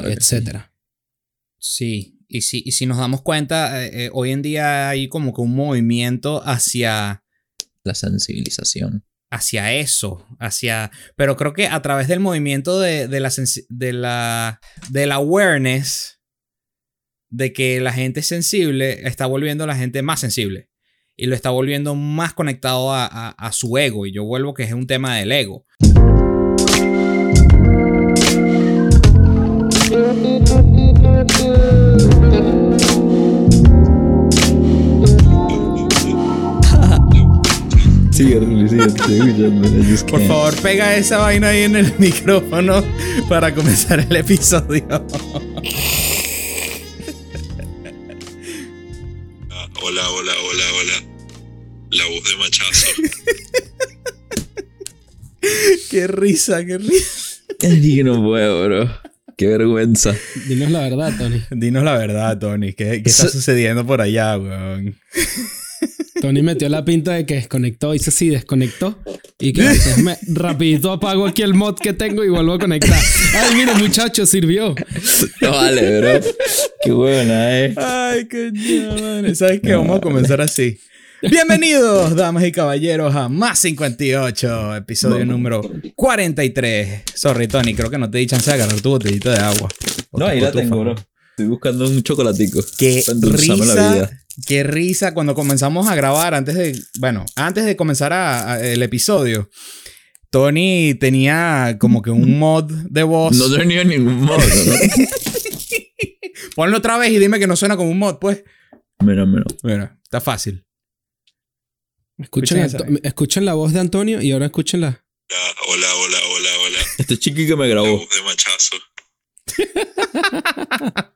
Claro. que sí. etcétera. Sí, y si, y si nos damos cuenta, eh, eh, hoy en día hay como que un movimiento hacia, La sensibilización. hacia eso, hacia... Pero creo que a través del movimiento de, de la, de la del awareness de que la gente es sensible, está volviendo a la gente más sensible. Y lo está volviendo más conectado a, a- a su ego. Y yo vuelvo que es un tema del ego. Por favor, pega esa vaina ahí en el micrófono para comenzar el episodio. Ah, Hola, hola, hola, hola. La voz de machazo. qué risa, qué risa. Ay, que no puedo, bro. Qué vergüenza. Dinos la verdad, Tony. Dinos la verdad, Tony. ¿Qué, qué está sucediendo por allá, weón? Tony metió la pinta de que desconectó, hizo así, desconectó. Y que me rapidito apago aquí el mod que tengo y vuelvo a conectar. Ay, mira, muchacho, sirvió. No vale, bro. Qué buena, eh. Ay, qué madre. ¿Sabes qué? Vamos a comenzar así. Bienvenidos, damas y caballeros, a Más 58, episodio número 43. Sorry, Tony, creo que no te di chance de agarrar tu botellito de agua. O No, ahí la tengo, bro. Estoy buscando un chocolatico. Qué risa, qué risa cuando comenzamos a grabar antes de, bueno, antes de comenzar a- a- el episodio. Tony tenía como que un mod de voz. No tenía ningún modo, ¿no? Ponlo otra vez y dime que no suena como un mod, pues. Mira, mira. Mira, está fácil. Escuchen, Escuchen a- escuchen la voz de Antonio y ahora escuchen la. Hola, hola, hola, hola. Este chiqui que me La grabó. voz de machazo.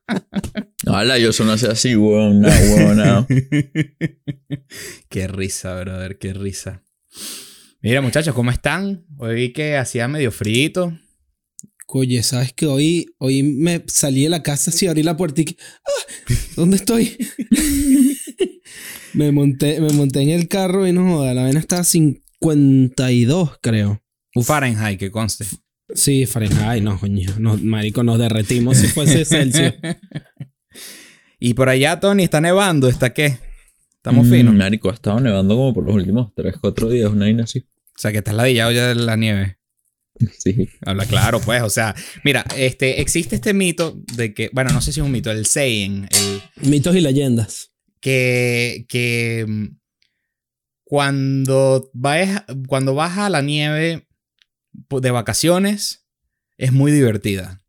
Hola, yo sono así, weón. No, weón, no. qué risa, brother, qué risa. Mira, muchachos, ¿cómo están? Hoy vi que hacía medio frito. Oye, ¿sabes que hoy, hoy me salí de la casa así, abrí la puerta y que, ¡Ah! ¿Dónde estoy? me, monté, me monté en el carro y no joda, la vaina estaba a 52, creo. Fahrenheit, que conste. Sí, Fahrenheit, no, coño. No, marico, nos derretimos si fuese Celsius. Y por allá, Tony, está nevando. ¿Está qué? Estamos Mm, finos. Marico, ha estado nevando como por los últimos 3, 4 días, una vaina así. O sea, que estás ladillado ya de la nieve. Sí. Habla claro, pues. O sea, mira, este, existe este mito de que, bueno, no sé si es un mito, el saying, el, Mitos y leyendas. Que, que mm, cuando, vas, cuando vas a la nieve pu- de vacaciones es muy divertida.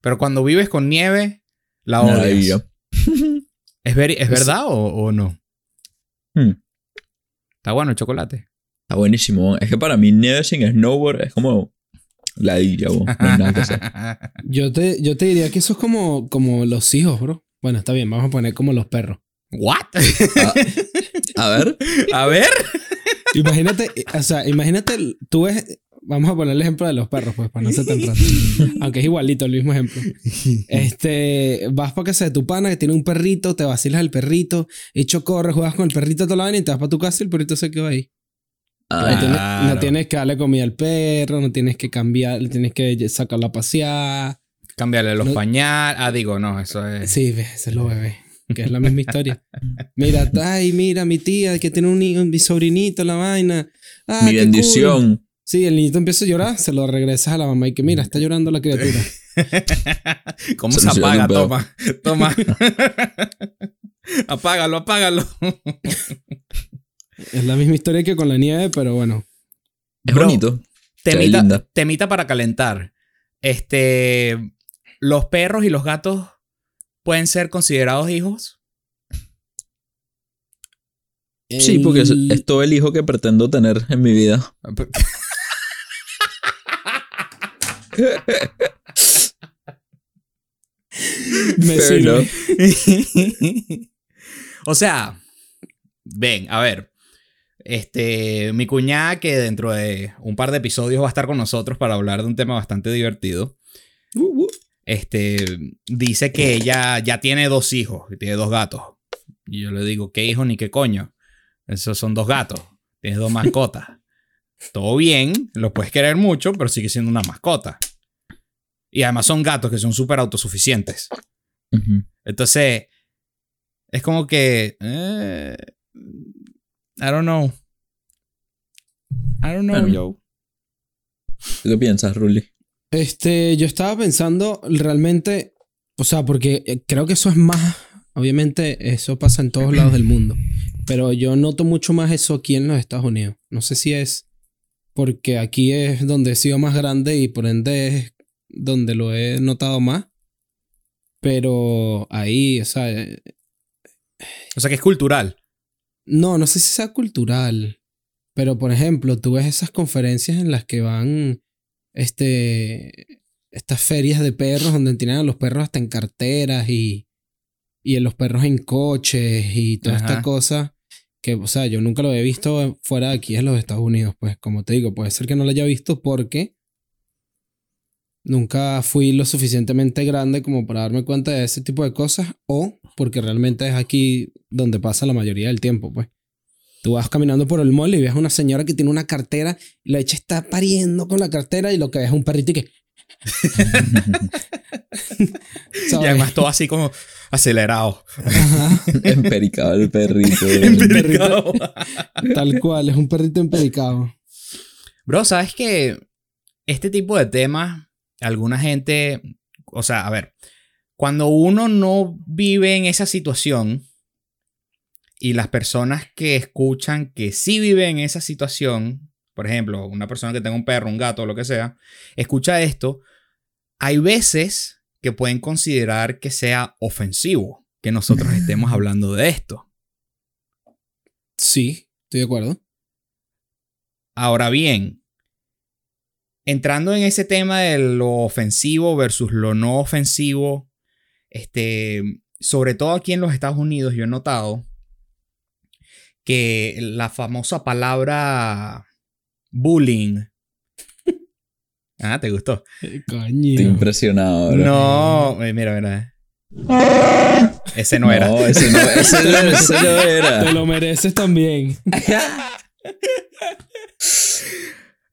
Pero cuando vives con nieve, la odias. ¿Es, veri- ¿Es verdad o, o no? Hmm. Está bueno el chocolate. Está buenísimo. Es que para mí nieve sin snowboard es como ladilla, weón. No hay nada que hacer. Yo te, yo te diría que eso es como, como los hijos, bro. Bueno, está bien, vamos a poner como los perros. ¿What? A ver. a ver. Imagínate, o sea, imagínate, tú ves, vamos a poner el ejemplo de los perros, pues, para no ser tan rato. Aunque es igualito el mismo ejemplo. Este, vas para casa de tu pana que tiene un perrito, te vacilas al perrito, hecho corre, juegas con el perrito toda la vaina y te vas para tu casa y el perrito se quedó ahí. No Ay, tienes- Claro. no tienes que darle comida al perro, no tienes que cambiar, tienes que sacarlo a pasear. Cambiarle los No- pañales. Ah, digo, no, eso es. Sí, ese es lo bebé. Que es la misma historia. Mira, ay, mira, mi tía que tiene un, ni- mi sobrinito, la vaina. Ah, mi bendición. cool. Sí, el niñito empieza a llorar, se lo regresas a la mamá y que mira, está llorando la criatura. ¿Cómo se Solucionando apaga? un. Toma, toma. apágalo, apágalo. es la misma historia que con la nieve, pero bueno. Es Bro, bonito. Se Temita, temita para calentar. Este. Los perros y los gatos pueden ser considerados hijos. Sí, porque es, todo el hijo que pretendo tener en mi vida. me Fair sirve. o sea, ven, a ver. Este, mi cuñada, que dentro de un par de episodios va a estar con nosotros para hablar de un tema bastante divertido. Uh, uh. Este, dice que ella ya tiene dos hijos y tiene dos gatos. Y yo le digo, ¿qué hijo ni qué coño? Esos son dos gatos. Tienes dos mascotas. Todo bien, los puedes querer mucho, pero sigue siendo una mascota. Y además son gatos que son súper autosuficientes. Entonces, es como que... eh, I don't know. I don't know, yo. ¿Tú qué piensas, Ruli? Este, yo estaba pensando realmente, o sea, porque eh, creo que eso es más, obviamente eso pasa en todos lados del mundo, pero yo noto mucho más eso aquí en los Estados Unidos. No sé si es porque aquí es donde he sido más grande y por ende es donde lo he notado más, pero ahí, o sea, eh, O sea que es cultural. no, no sé si sea cultural, pero por ejemplo, tú ves esas conferencias en las que van, este, estas ferias de perros donde tienen a los perros hasta en carteras y, y en los perros en coches y toda esta cosa que, o sea, yo nunca lo he visto fuera de aquí en los Estados Unidos, pues como te digo, puede ser que no lo haya visto porque nunca fui lo suficientemente grande como para darme cuenta de ese tipo de cosas o porque realmente es aquí donde pasa la mayoría del tiempo, pues. Tú vas caminando por el mall y ves a una señora que tiene una cartera y la hecha está pariendo con la cartera y lo que ves es un perrito y que... Y además todo así como acelerado. Ajá, Empericado el perrito. Empericado. tal cual, es un perrito empericado. Bro, ¿sabes que este tipo de temas, alguna gente, o sea, a ver, cuando uno no vive en esa situación y las personas que escuchan que sí viven en esa situación, por ejemplo, una persona que tenga un perro, un gato, lo que sea, escucha esto, hay veces que pueden considerar que sea ofensivo que nosotros estemos hablando de esto. Sí, estoy de acuerdo. Ahora bien, entrando en ese tema de lo ofensivo versus lo no ofensivo, este, sobre todo aquí en los Estados Unidos, yo he notado que la famosa palabra bullying. Ah, ¿te gustó? Eh, Estoy Coño. impresionado, bro. No, eh, mira, mira. Ese no era. No, ese no, ese no, ese no Te era. lo mereces también.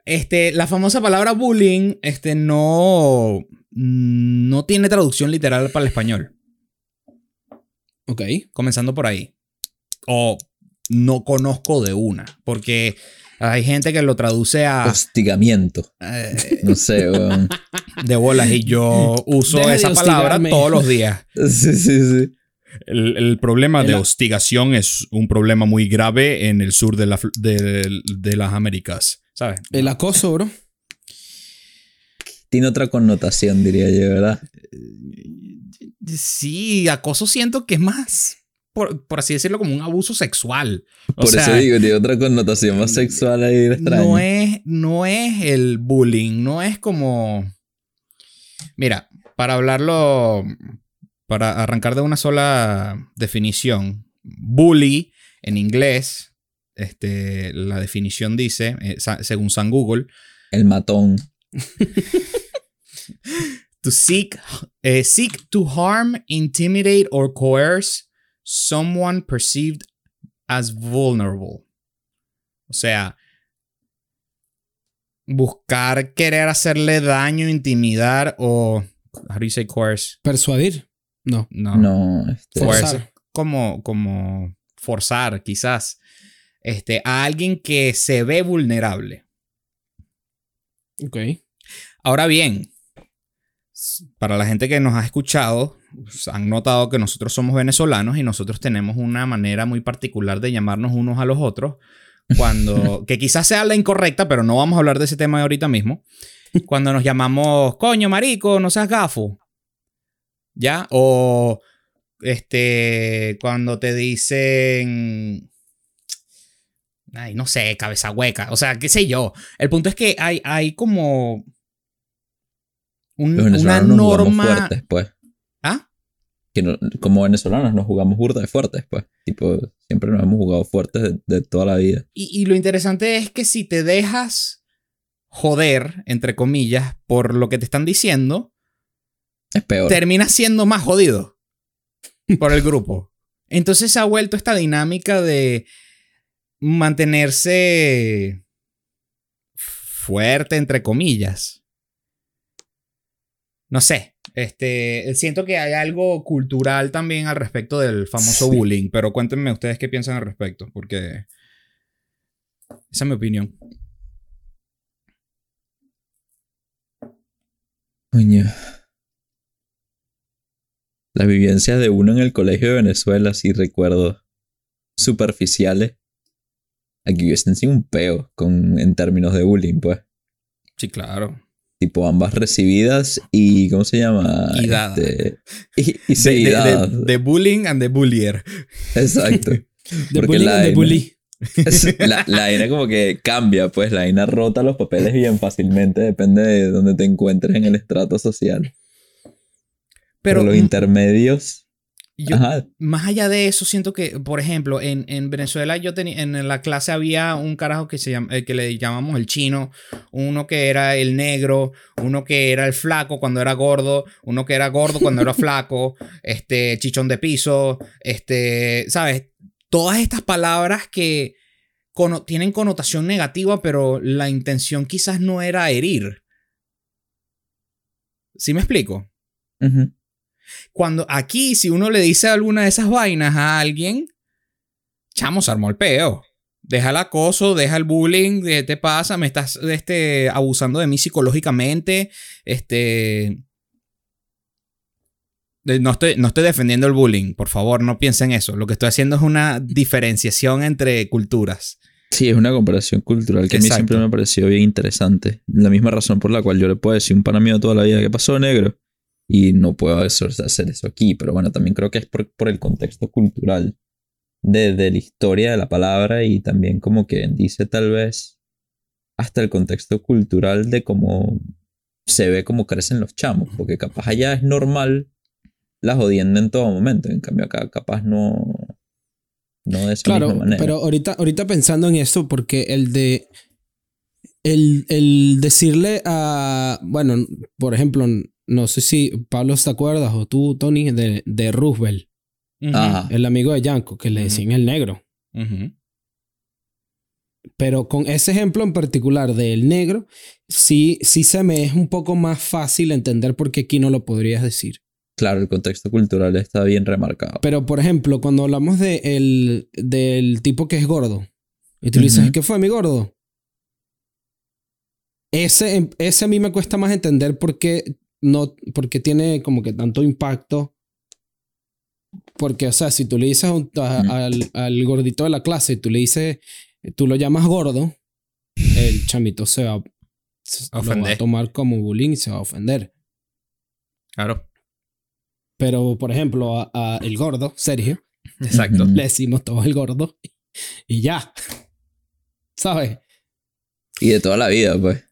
Este, la famosa palabra bullying, este, no, no tiene traducción literal para el español. Ok. Comenzando por ahí. O no conozco de una. Porque hay gente que lo traduce a Hostigamiento. eh, No sé, weón. de bolas y yo uso Deja esa palabra todos los días. Sí, sí, sí. El, el problema de hostigación es un problema muy grave en el sur de, la, fl- de, de las Américas. ¿Sabes? El acoso, bro. Tiene otra connotación, diría yo, ¿verdad? Sí, acoso siento que es más, por, por así decirlo, como un abuso sexual. O Por sea, eso digo, tiene otra connotación más sexual ahí extraña. no es, no es el bullying, no es como... Mira, para hablarlo, para arrancar de una sola definición, bully en inglés, este, la definición dice, eh, según San Google, El matón. to seek, eh, seek to harm, intimidate or coerce someone perceived as vulnerable. O sea, buscar querer hacerle daño, intimidar o how do you say coerce? Persuadir. No. No. No, este, Forzar. Como como forzar quizás este a alguien que se ve vulnerable. Ok. Ahora bien, para la gente que nos ha escuchado, pues, han notado que nosotros somos venezolanos y nosotros tenemos una manera muy particular de llamarnos unos a los otros. Cuando, que quizás sea la incorrecta, pero no vamos a hablar de ese tema ahorita mismo. Cuando nos llamamos, coño, marico, no seas gafo. ¿Ya? O, este, cuando te dicen, ay, no sé, cabeza hueca. O sea, qué sé yo. El punto es que hay, hay como un- los una nos jugamos norma. fuertes, pues. ¿Ah? Que no- como venezolanos nos jugamos burda de fuertes, pues. Tipo, siempre nos hemos jugado fuertes de, de toda la vida. Y, y lo interesante es que si te dejas joder, entre comillas, por lo que te están diciendo, Es peor. terminas siendo más jodido por el grupo. Entonces se ha vuelto esta dinámica de mantenerse fuerte, entre comillas. No sé, este, siento que hay algo cultural también al respecto del famoso Sí. bullying, pero cuéntenme ustedes qué piensan al respecto, porque esa es mi opinión. Coño. Las vivencias de uno en el colegio de Venezuela, sí recuerdo superficiales. Aquí hubiesen sido un peo con, en términos de bullying, pues. Sí, claro. Tipo, ambas recibidas y. ¿Cómo se llama? Y dadas. Este, y, y De, sí, de- dadas. de- de bullying and the bullier. Exacto. Bullying la and vaina- bully. Es- La, la vaina como que cambia, pues la vaina rota los papeles bien fácilmente, depende de dónde te encuentres en el estrato social. Pero, Pero los intermedios, yo- ajá, más allá de eso, siento que, por ejemplo, en, en Venezuela yo tenía, en la clase había un carajo que se llama, eh, que le llamamos el chino, uno que era el negro, uno que era el flaco cuando era gordo, uno que era gordo cuando era flaco, este, chichón de piso, este, ¿sabes? Todas estas palabras que cono- tienen connotación negativa, pero la intención quizás no era herir. ¿Sí me explico? Cuando aquí, si uno le dice alguna de esas vainas a alguien, chamo, se armó el peo. Deja el acoso, deja el bullying, ¿qué te pasa? Me estás este, abusando de mí psicológicamente. Este. de- No estoy, no estoy defendiendo el bullying, por favor, no piensen eso. Lo que estoy haciendo es una diferenciación entre culturas. Sí, es una comparación cultural que a mí siempre me ha parecido bien interesante. La misma razón por la cual yo le puedo decir un pana mío toda la vida, ¿qué pasó, negro? Y no puedo hacer eso aquí, pero bueno, también creo que es por, por el contexto cultural de, de la historia de la palabra y también como que dice tal vez hasta el contexto cultural de cómo se ve cómo crecen los chamos, porque capaz allá es normal la jodienda en todo momento, en cambio acá capaz no, no de esa Claro, misma manera. pero ahorita, ahorita pensando en eso, porque el de. El, el decirle a. Bueno, por ejemplo, no sé si Pablo te acuerdas o tú, Tony, de, de Roosevelt, Ajá. el amigo de Yanko, que le decían el negro. Pero con ese ejemplo en particular del negro, sí, sí se me es un poco más fácil entender por qué aquí no lo podrías decir. Claro, el contexto cultural está bien remarcado. Pero, por ejemplo, cuando hablamos de el, del tipo que es gordo, y tú dices. ¿qué fue mi gordo? Ese, ese a mí me cuesta más entender por qué, no, porque tiene como que tanto impacto. Porque, o sea, si tú le dices a a- al, al gordito de la clase, tú le dices, tú lo llamas gordo, el chamito se va, se- lo va a tomar como bullying y se va a ofender. Claro. Pero, por ejemplo, a, a el gordo, Sergio, Exacto. Le decimos todo el gordo y ya. ¿Sabes? Y de toda la vida, pues.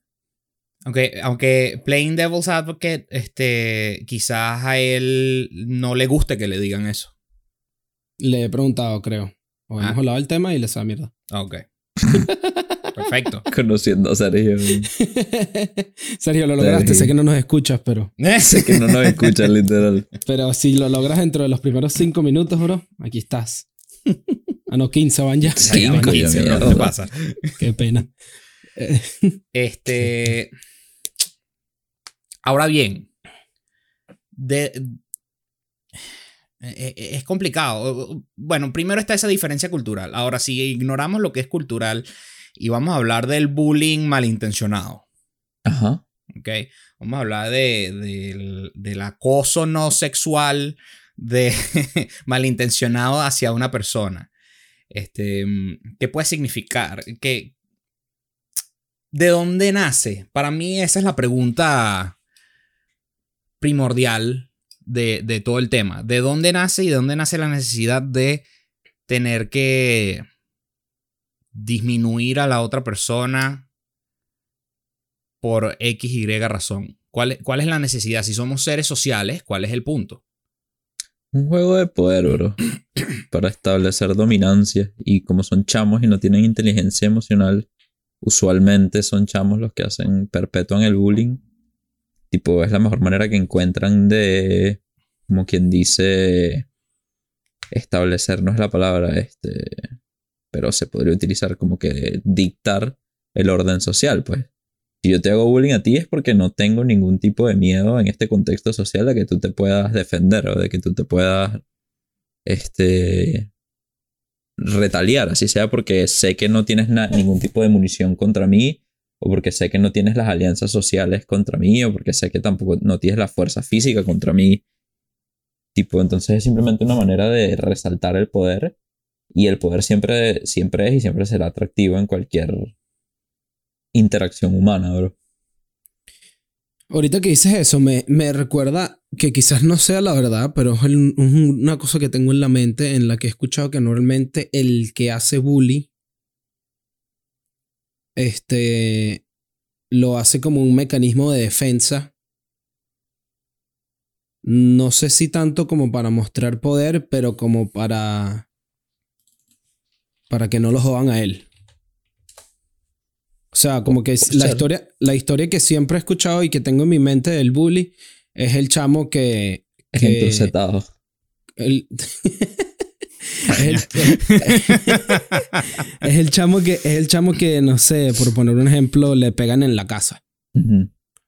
Aunque, aunque Playing Devil's Advocate, este, quizás a él no le guste que le digan eso. Le he preguntado, creo. O hemos Ah. hablado del tema y le sabe mierda. Ok. Perfecto. Conociendo a Sergio. Sergio, lo lograste. Sergio. Sé que no nos escuchas, pero, sé que no nos escuchan, literal. pero si lo logras dentro de los primeros cinco minutos, bro, aquí estás. Ah, no, 15 van ya. Sí, Ya van coño, 15, bro. ¿qué te pasa? Qué pena. Este. Ahora bien. De. eh, eh, Es complicado. Bueno, primero está esa diferencia cultural. Ahora, si ignoramos lo que es cultural y vamos a hablar del bullying malintencionado. Ajá. ¿ok? Vamos a hablar de, del, del acoso no sexual de malintencionado hacia una persona. Este, mm, ¿Qué puede significar? ¿Qué, ¿De dónde nace? Para mí esa es la pregunta primordial de, de todo el tema. ¿De dónde nace y de dónde nace la necesidad de tener que disminuir a la otra persona por X, Y razón. ¿Cuál, ¿Cuál es la necesidad? Si somos seres sociales, ¿cuál es el punto? Un juego de poder, bro. Para establecer dominancia. Y como son chamos y no tienen inteligencia emocional, usualmente son chamos los que hacen, perpetúan el bullying. Tipo, es la mejor manera que encuentran de, como quien dice, establecer, no es la palabra, este, pero se podría utilizar como que dictar el orden social, pues. Si yo te hago bullying a ti es porque no tengo ningún tipo de miedo en este contexto social de que tú te puedas defender o de que tú te puedas este retaliar, así sea porque sé que no tienes ningún tipo de munición contra mí o porque sé que no tienes las alianzas sociales contra mí o porque sé que tampoco no tienes la fuerza física contra mí. Tipo, entonces es simplemente una manera de resaltar el poder y el poder siempre, siempre es y siempre será atractivo en cualquier interacción humana, bro. Ahorita que dices eso, me, me recuerda que quizás no sea la verdad, pero es el- un- una cosa que tengo en la mente en la que he escuchado que normalmente el que hace bully, este, lo hace como un mecanismo de defensa. No sé si tanto como para mostrar poder, pero como para, para que no lo jodan a él. O sea, como que la historia, la historia que siempre he escuchado y que tengo en mi mente del bully es el chamo que. Es que- entorcetado. es, el, es el chamo que es el chamo que no sé por poner un ejemplo le pegan en la casa.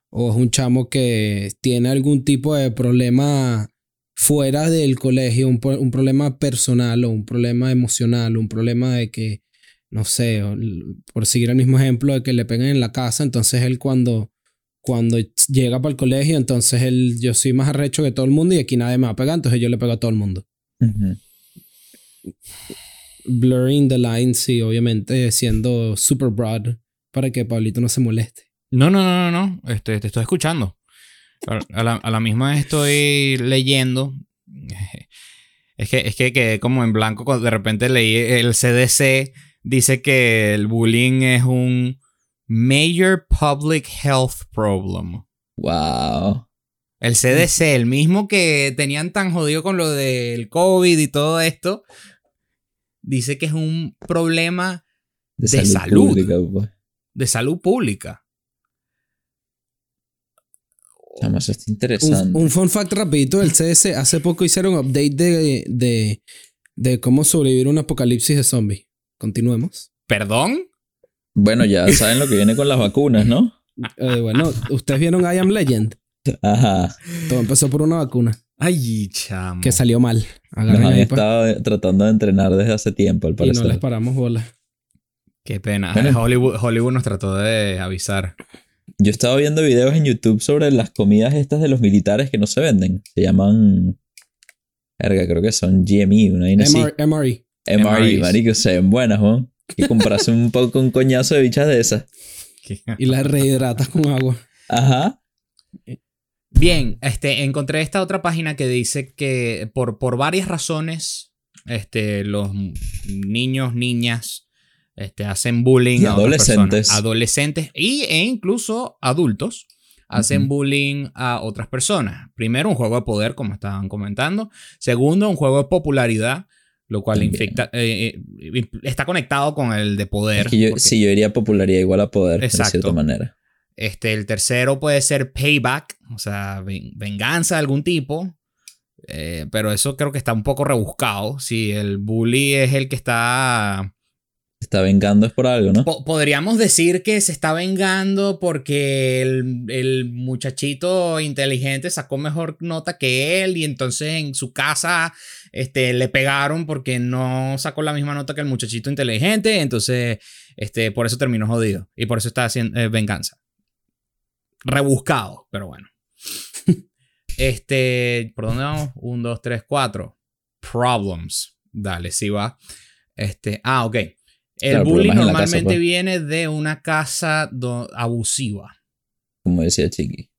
O es un chamo que tiene algún tipo de problema fuera del colegio un, pro- un problema personal o un problema emocional un problema de que no sé o por seguir el mismo ejemplo de que le pegan en la casa. Entonces él cuando cuando llega para el colegio entonces él yo soy más arrecho que todo el mundo y aquí nadie me va a pegar entonces yo le pego a todo el mundo. Ujú. Blurring the lines sí obviamente siendo super broad para que Pablito no se moleste No, no, no, no, no. Este, te estoy escuchando. A a la, a la misma vez estoy leyendo. Es que, es que quedé como en blanco cuando de repente leí el CDC. Dice que el bullying es un major public health problem. Wow. El CDC, el mismo que tenían tan jodido con lo del COVID y todo esto, dice que es un problema De, De salud, salud. pública, pues. de salud pública. Eso está un, interesante. un fun fact rapidito del CDC hace poco hicieron un update de, de, de cómo sobrevivir a un apocalipsis de zombies continuemos ¿Perdón? Bueno, ya saben lo que viene con las vacunas, ¿no? Eh, bueno ustedes vieron I Am Legend Ajá. todo empezó por una vacuna Ay, chamo. que salió mal Nos Agarren han ahí, pues, estado tratando de entrenar desde hace tiempo, al y no les parecer. paramos bola Qué pena. Bueno. Hollywood, Hollywood nos trató de avisar. Yo estaba viendo videos en YouTube sobre las comidas estas de los militares que no se venden. Se llaman. Verga, creo que son GME, una vaina así. MR, MRE MRE, marico, se ven buenas, ¿no? Y comprarse un poco un coñazo de bichas de esas. y las rehidratas con agua Ajá. Bien, este, encontré esta otra página que dice que por, por varias razones, este, los niños, niñas, este, hacen bullying Y a adolescentes. personas. Adolescentes y, e incluso adultos hacen bullying a otras personas. Primero, un juego de poder, como estaban comentando. Segundo, un juego de popularidad, lo cual infecta, eh, eh, está conectado con el de poder. Es que yo, porque- sí, yo diría popularidad igual a poder, de Exacto. cierta manera. Este, el tercero puede ser payback, o sea, ven- venganza de algún tipo. Eh, pero eso creo que está un poco rebuscado. Si el bully es el que está. Está vengando es por algo, ¿no? Po- podríamos decir que se está vengando porque el, el muchachito inteligente sacó mejor nota que él y entonces en su casa este, le pegaron porque no sacó la misma nota que el muchachito inteligente. Entonces, este, por eso terminó jodido y por eso está haciendo eh, venganza. Rebuscado, pero bueno. Este, ¿por dónde vamos? 1, 2, 3, 4. Problems. Dale, sí va. Este, ah, ok. El Claro, bullying casa, normalmente pues. viene de una casa abusiva, Como decía Chiqui.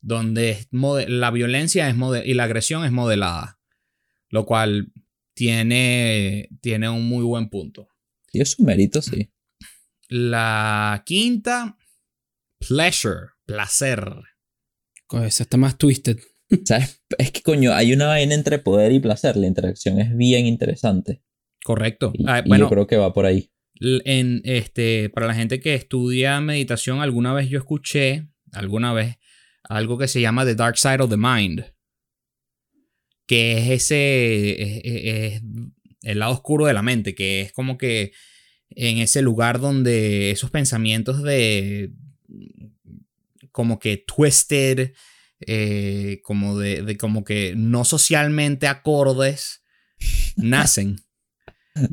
donde la violencia es y la agresión es modelada, lo cual tiene, tiene un muy buen punto. Y es su mérito, sí. La quinta, pleasure, placer. Pues esa está más twisted ¿Sabes? Es que coño, hay una vaina entre poder y placer. La interacción es bien interesante. Correcto. Y, Ah, y bueno, yo creo que va por ahí. En este para la gente que estudia meditación alguna vez yo escuché alguna vez algo que se llama the dark side of the mind que es ese es, es- es el lado oscuro de la mente que es como que en ese lugar donde esos pensamientos de como que twisted, eh, como de, de como que no socialmente acordes, nacen.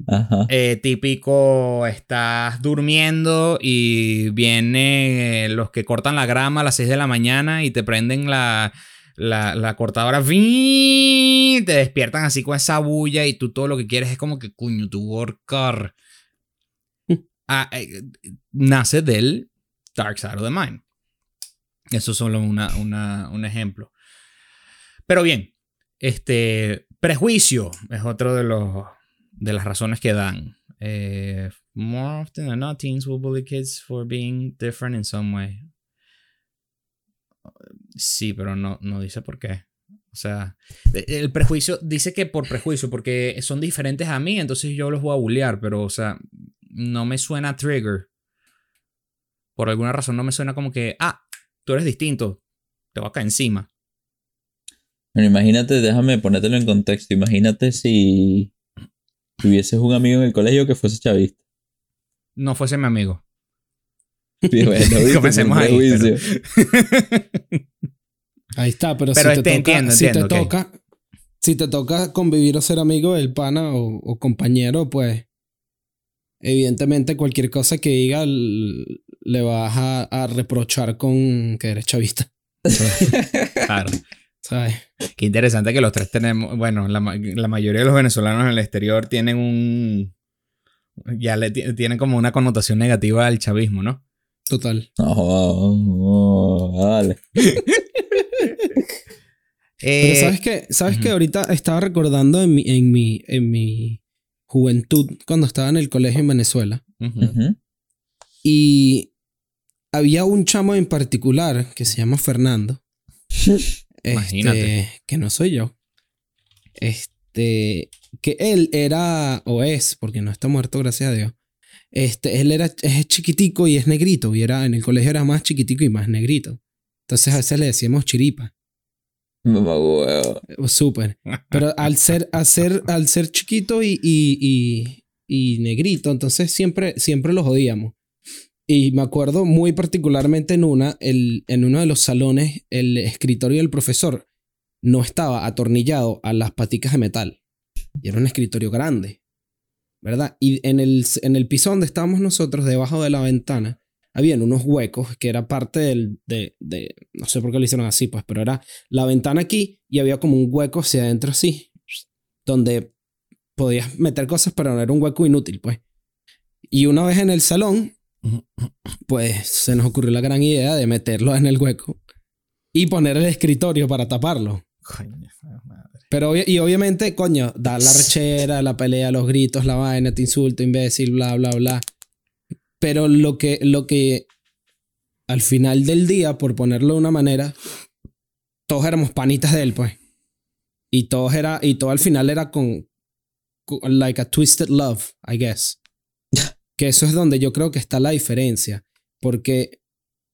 Ajá. Eh, típico, estás durmiendo y vienen los que cortan la grama a las 6 de la mañana y te prenden la, la, la cortadora, ¡vii! te despiertan así con esa bulla y tú todo lo que quieres es como que, cuño, tu worker. Ah, eh, nace del Dark Side of the Mind. Eso es solo una, una- un ejemplo. Pero bien, este prejuicio es otro de los de las razones que dan. Eh, more often than not, teens will bully kids for being different in some way. Sí, pero no, no dice por qué. O sea, e- el prejuicio dice que por prejuicio, porque son diferentes a mí, entonces yo los voy a bullear, pero, o sea, no me suena trigger. Por alguna razón no me suena como que, ah, tú eres distinto, te voy a caer encima. Bueno, imagínate, déjame ponértelo en contexto. Imagínate si tuvieses un amigo en el colegio que fuese chavista. No fuese mi amigo. Comencemos ahí. Ahí está, pero, Pero si te te toca, entiendo, si entiendo, te toca, si te toca convivir o ser amigo del pana o, o compañero, pues evidentemente cualquier cosa que diga le vas a, a reprochar con que eres chavista, Claro. ¿sabes? Qué interesante que los tres tenemos, bueno, la, ma- la mayoría de los venezolanos en el exterior tienen un, ya le ti- tienen como una connotación negativa al chavismo, ¿no? Total. No, no, no, dale. Pero Eh, sabes que, sabes que ujú. ahorita estaba recordando en mi, en mi, en mi juventud cuando estaba en el colegio en Venezuela. Y había un chamo en particular que se llama Fernando. Imagínate. Este, que no soy yo. Este, que él era, o es, porque no está muerto, gracias a Dios. Este, él era, es chiquitico y es negrito. Y era, en el colegio era más chiquitico y más negrito. Entonces a veces le decíamos chiripa. Mamá. Eh, Súper. Pero al ser, al al ser chiquito y, y, y, y negrito, entonces siempre, siempre los odiamos. Y me acuerdo muy particularmente en una, el, en uno de los salones, el escritorio del profesor no estaba atornillado a las paticas de metal. Y era un escritorio grande, ¿verdad? Y en el, en el piso donde estábamos nosotros, debajo de la ventana, habían unos huecos que era parte del, de, de, no sé por qué lo hicieron así, pues, pero era la ventana aquí y había como un hueco hacia adentro así, donde podías meter cosas, pero no era un hueco inútil, pues. Y una vez en el salón, pues se nos ocurrió la gran idea de meterlo en el hueco y poner el escritorio para taparlo. Coño, madre. Pero y obviamente, coño, da la rechera, la pelea, los gritos, la vaina, te insulto, imbécil, bla, bla, bla. Pero lo que, lo que al final del día, por ponerlo de una manera, todos éramos panitas de él, pues. Y todos era, y todo al final era con, con like a twisted love, I guess. que eso es donde yo creo que está la diferencia. Porque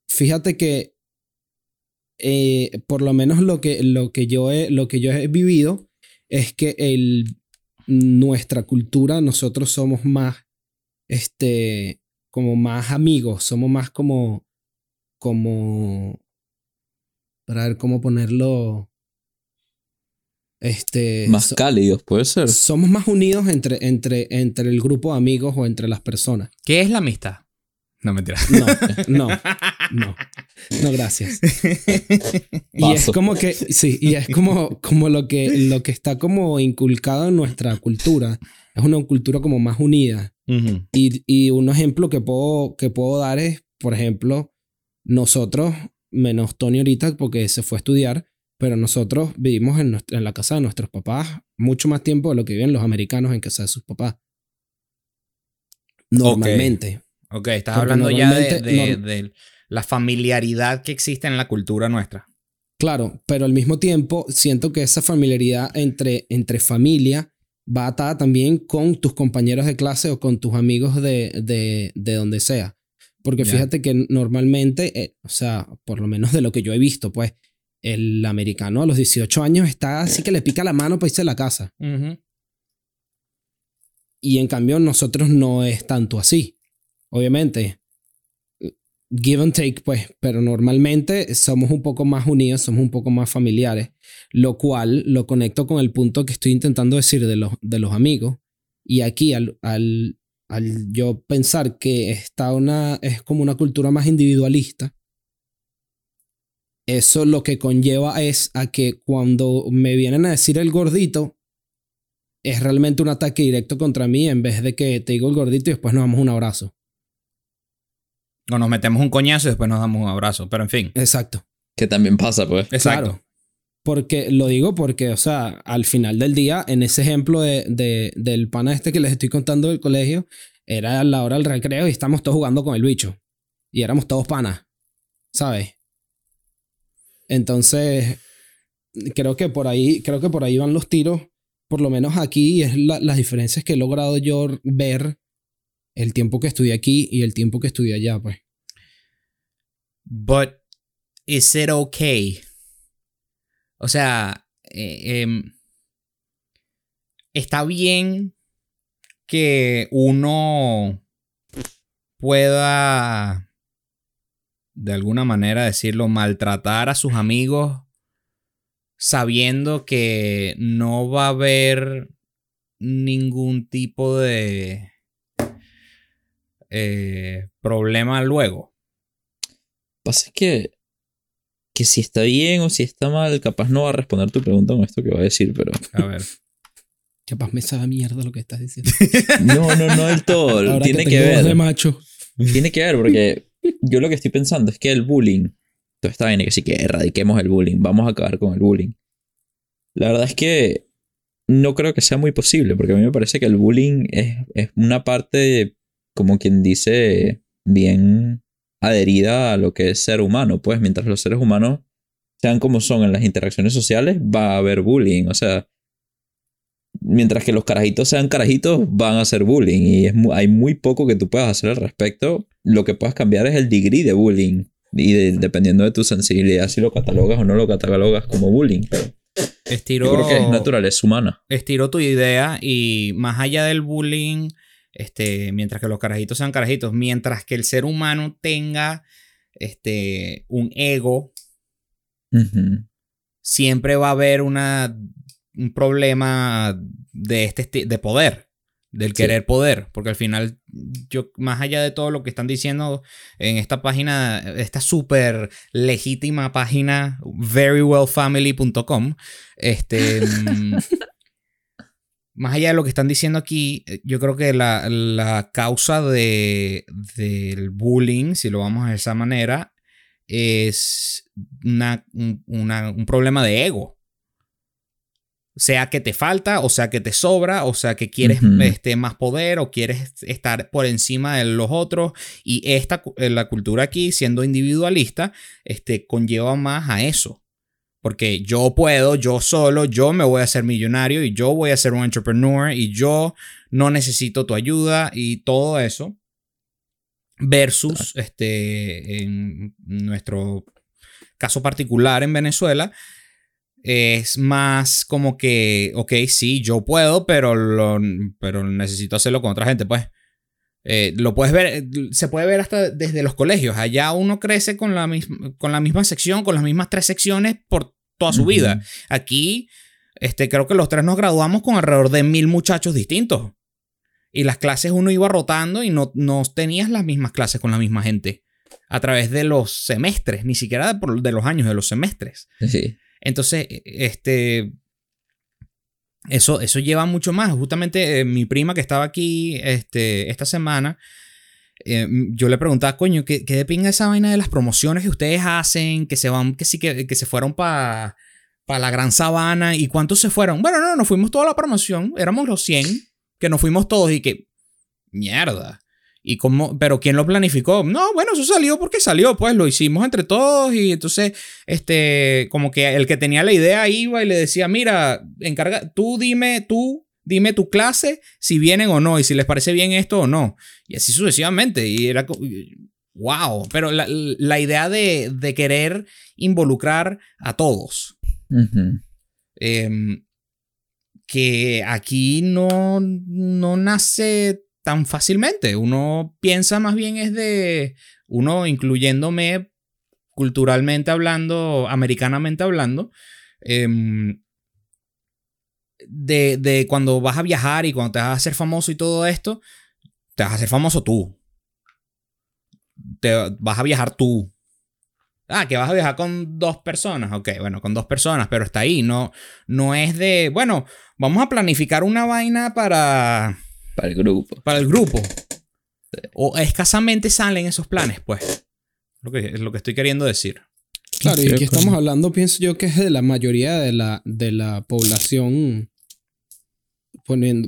fíjate que eh, por lo menos lo que, lo, que yo he, lo que yo he vivido es que el, nuestra cultura, nosotros somos más, este, como más amigos, somos más como, como, para ver cómo ponerlo, este, Más so- cálidos, puede ser. somos más unidos entre, entre, entre el grupo de amigos o entre las personas. ¿Qué es la amistad? No, mentira. No, no, no, no, gracias. Y es como que, sí, y es como, como lo, que, lo que está como inculcado en nuestra cultura. Es una cultura como más unida. Y, y un ejemplo que puedo, que puedo dar es, por ejemplo, nosotros, menos Tony ahorita porque se fue a estudiar, pero nosotros vivimos en, nuestra- en la casa de nuestros papás mucho más tiempo de lo que viven los americanos en casa de sus papás. Normalmente. Ok, estás Porque hablando ya de, de la familiaridad que existe en la cultura nuestra. Claro, pero al mismo tiempo siento que esa familiaridad entre, entre familia va atada también con tus compañeros de clase o con tus amigos de, de, de donde sea. Porque fíjate que normalmente, eh, o sea, por lo menos de lo que yo he visto, pues el americano a los 18 años está así que le pica la mano para irse a la casa. Y en cambio nosotros no es tanto así. Obviamente, give and take, pues, pero normalmente somos un poco más unidos, somos un poco más familiares, lo cual lo conecto con el punto que estoy intentando decir de los, de los amigos. Y aquí, al, al, al yo pensar que está una, es como una cultura más individualista, eso lo que conlleva es a que cuando me vienen a decir el gordito, es realmente un ataque directo contra mí en vez de que te digo el gordito y después nos damos un abrazo. O nos metemos un coñazo y después nos damos un abrazo. Pero en fin. Exacto. Que también pasa, pues. Exacto. Claro. Porque lo digo porque, o sea, al final del día, en ese ejemplo de, de- del pana este que les estoy contando del colegio, era a la hora del recreo y estamos todos jugando con el bicho. Y éramos todos panas, ¿sabes? Entonces, creo que por ahí, creo que por ahí van los tiros, por lo menos aquí, y es la- las diferencias que he logrado yo ver el tiempo que estudié aquí y el tiempo que estudié allá, pues. But is it okay? O sea, eh, em, está bien que uno pueda, de alguna manera decirlo, maltratar a sus amigos sabiendo que no va a haber ningún tipo de eh, problema luego. Pasa es que, que si está bien o si está mal, capaz no va a responder tu pregunta con esto que va a decir, pero. A ver. Capaz me sabe mierda lo que estás diciendo. No, no, no del todo. Ahora Tiene que, que, tengo voz ver. de macho. Tiene que ver, porque yo lo que estoy pensando es que el bullying. Todo está bien, y que sí que erradiquemos el bullying. Vamos a acabar con el bullying. La verdad es que no creo que sea muy posible, porque a mí me parece que el bullying es, es una parte, como quien dice, bien adherida a lo que es ser humano. Pues mientras los seres humanos sean como son en las interacciones sociales, va a haber bullying. O sea, mientras que los carajitos sean carajitos, van a hacer bullying. Y es hay muy poco que tú puedas hacer al respecto. Lo que puedes cambiar es el degree de bullying. Y de- dependiendo de tu sensibilidad, si lo catalogas o no lo catalogas como bullying. Pero Estiró, yo creo que es naturaleza humana. estiró tu idea y más allá del bullying, este, mientras que los carajitos sean carajitos, mientras que el ser humano tenga este, un ego, siempre va a haber una, un problema de, este, de poder, del Sí. querer poder, porque al final, yo, más allá de todo lo que están diciendo en esta página, esta súper legítima página, verywellfamily.com, este... más allá de lo que están diciendo aquí, eh, yo creo que la, la causa de, del bullying, si lo vamos a de esa manera, es una- un, una- un problema de ego. Sea que te falta, o sea que te sobra, o sea que quieres este, más poder, o quieres estar por encima de los otros. Y esta, eh, la cultura aquí, siendo individualista, este, conlleva más a eso. Porque yo puedo, yo solo, yo me voy a hacer millonario y yo voy a ser un entrepreneur y yo no necesito tu ayuda y todo eso. Versus, este, en nuestro caso particular en Venezuela, es más como que, ok, sí, yo puedo, pero, lo, pero necesito hacerlo con otra gente, pues. Eh, lo puedes ver, se puede ver hasta desde los colegios. Allá uno crece con la, misma, con la misma sección, con las mismas tres secciones por toda su vida. Aquí, este, creo que los tres nos graduamos con alrededor de mil muchachos distintos. Y las clases uno iba rotando y no, no tenías las mismas clases con la misma gente. A través de los semestres, ni siquiera de, por- de los años, de los semestres. Sí. Entonces, este. Eso, eso lleva mucho más. Justamente eh, mi prima que estaba aquí este, esta semana, eh, yo le preguntaba, coño, ¿qué, ¿qué de pinga esa vaina de las promociones que ustedes hacen? Que se van, que sí, que, que se fueron para la Gran Sabana. ¿Y cuántos se fueron? Bueno, no, nos fuimos toda la promoción. Éramos los 100 que nos fuimos todos y que. Mierda. ¿Y cómo? ¿Pero quién lo planificó? No, bueno, eso salió porque salió, pues lo hicimos entre todos y entonces, este, como que el que tenía la idea iba y le decía, mira, encarga, tú dime, tú dime tu clase si vienen o no y si les parece bien esto o no. Y así sucesivamente. Y era, wow, pero la, la idea de, de querer involucrar a todos. Em, que aquí no, no nace tan fácilmente. Uno piensa más bien es de uno incluyéndome culturalmente hablando, americanamente hablando, em, de, de cuando vas a viajar y cuando te vas a hacer famoso y todo esto, te vas a hacer famoso tú. Te vas a viajar tú. Ah, que vas a viajar con dos personas. Ok, bueno, con dos personas, pero está ahí. No, no es de, bueno, vamos a planificar una vaina para, Para el grupo. para el grupo. O escasamente salen esos planes, pues. Lo que, es lo que estoy queriendo decir. Claro, y aquí que- estamos hablando, pienso yo, que es de la mayoría de la, de la población.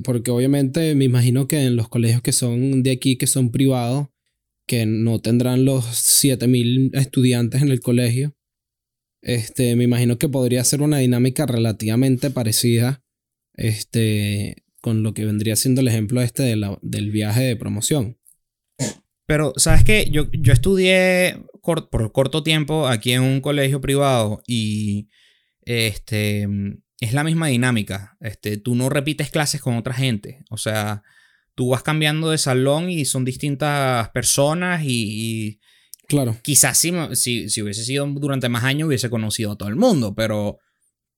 Porque obviamente me imagino que en los colegios que son de aquí, que son privados, que no tendrán los 7000 estudiantes en el colegio, este, me imagino que podría ser una dinámica relativamente parecida este, con lo que vendría siendo el ejemplo este de la- del viaje de promoción. Pero, ¿sabes qué? Yo, yo estudié por corto tiempo aquí en un colegio privado y este, es la misma dinámica. Este, tú no repites clases con otra gente. O sea, tú vas cambiando de salón y son distintas personas y, y Claro. quizás si, si, si hubiese sido durante más años hubiese conocido a todo el mundo, pero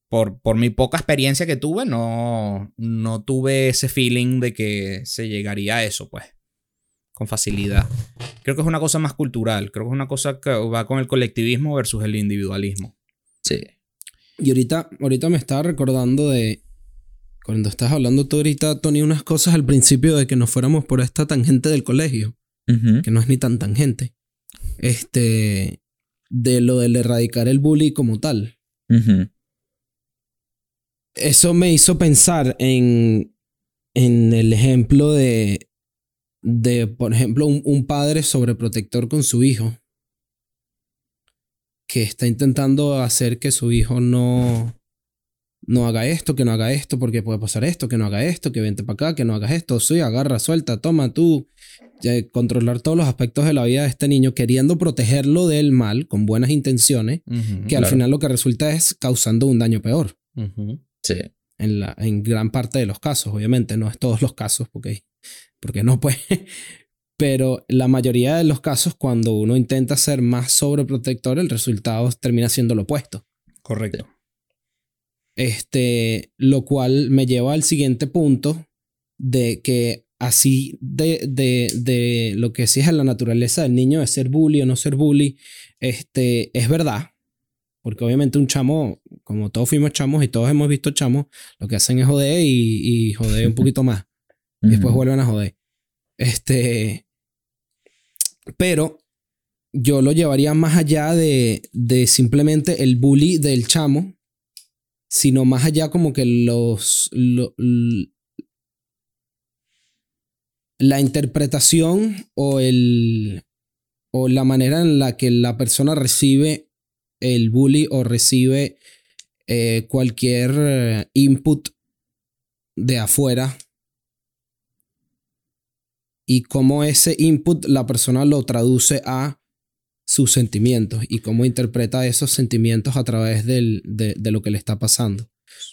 por, por mi poca experiencia que tuve, no, no tuve ese feeling de que se llegaría a eso, pues, con facilidad. Creo que es una cosa más cultural, creo que es una cosa que va con el colectivismo versus el individualismo. Sí. Y ahorita, ahorita me estaba recordando de. Cuando estás hablando tú ahorita, Tony, unas cosas al principio de que nos fuéramos por esta tangente del colegio, que no es ni tan tangente. Este. De lo del erradicar el bullying como tal. Eso me hizo pensar en. En el ejemplo de. De, por ejemplo, un, un padre sobreprotector con su hijo. Que está intentando hacer que su hijo no. No haga esto, que no haga esto, porque puede pasar esto, que no haga esto, que vente para acá, que no hagas esto, sí, agarra, suelta, toma tú. Ya, controlar todos los aspectos de la vida de este niño, queriendo protegerlo del mal, con buenas intenciones, que al Claro. final lo que resulta es causando un daño peor Sí. en, la, en gran parte de los casos, obviamente, no es todos los casos, porque, porque no puede. Pero la mayoría de los casos, cuando uno intenta ser más sobreprotector, el resultado termina siendo lo opuesto. Correcto. Este, lo cual me lleva al siguiente punto de que así de, de, de lo que sí es la naturaleza del niño de ser bully o no ser bully, este, es verdad. Porque obviamente un chamo, como todos fuimos chamos y todos hemos visto chamos, lo que hacen es joder y, y joder un poquito más. Y después vuelven a joder. Este. Pero yo lo llevaría más allá de, de simplemente el bully del chamo, sino más allá como que los. la interpretación o el. o la manera en la que la persona recibe el bully o recibe eh, cualquier eh, input de afuera y cómo ese input la persona lo traduce a sus sentimientos y cómo interpreta esos sentimientos a través del- de, de lo que le está pasando.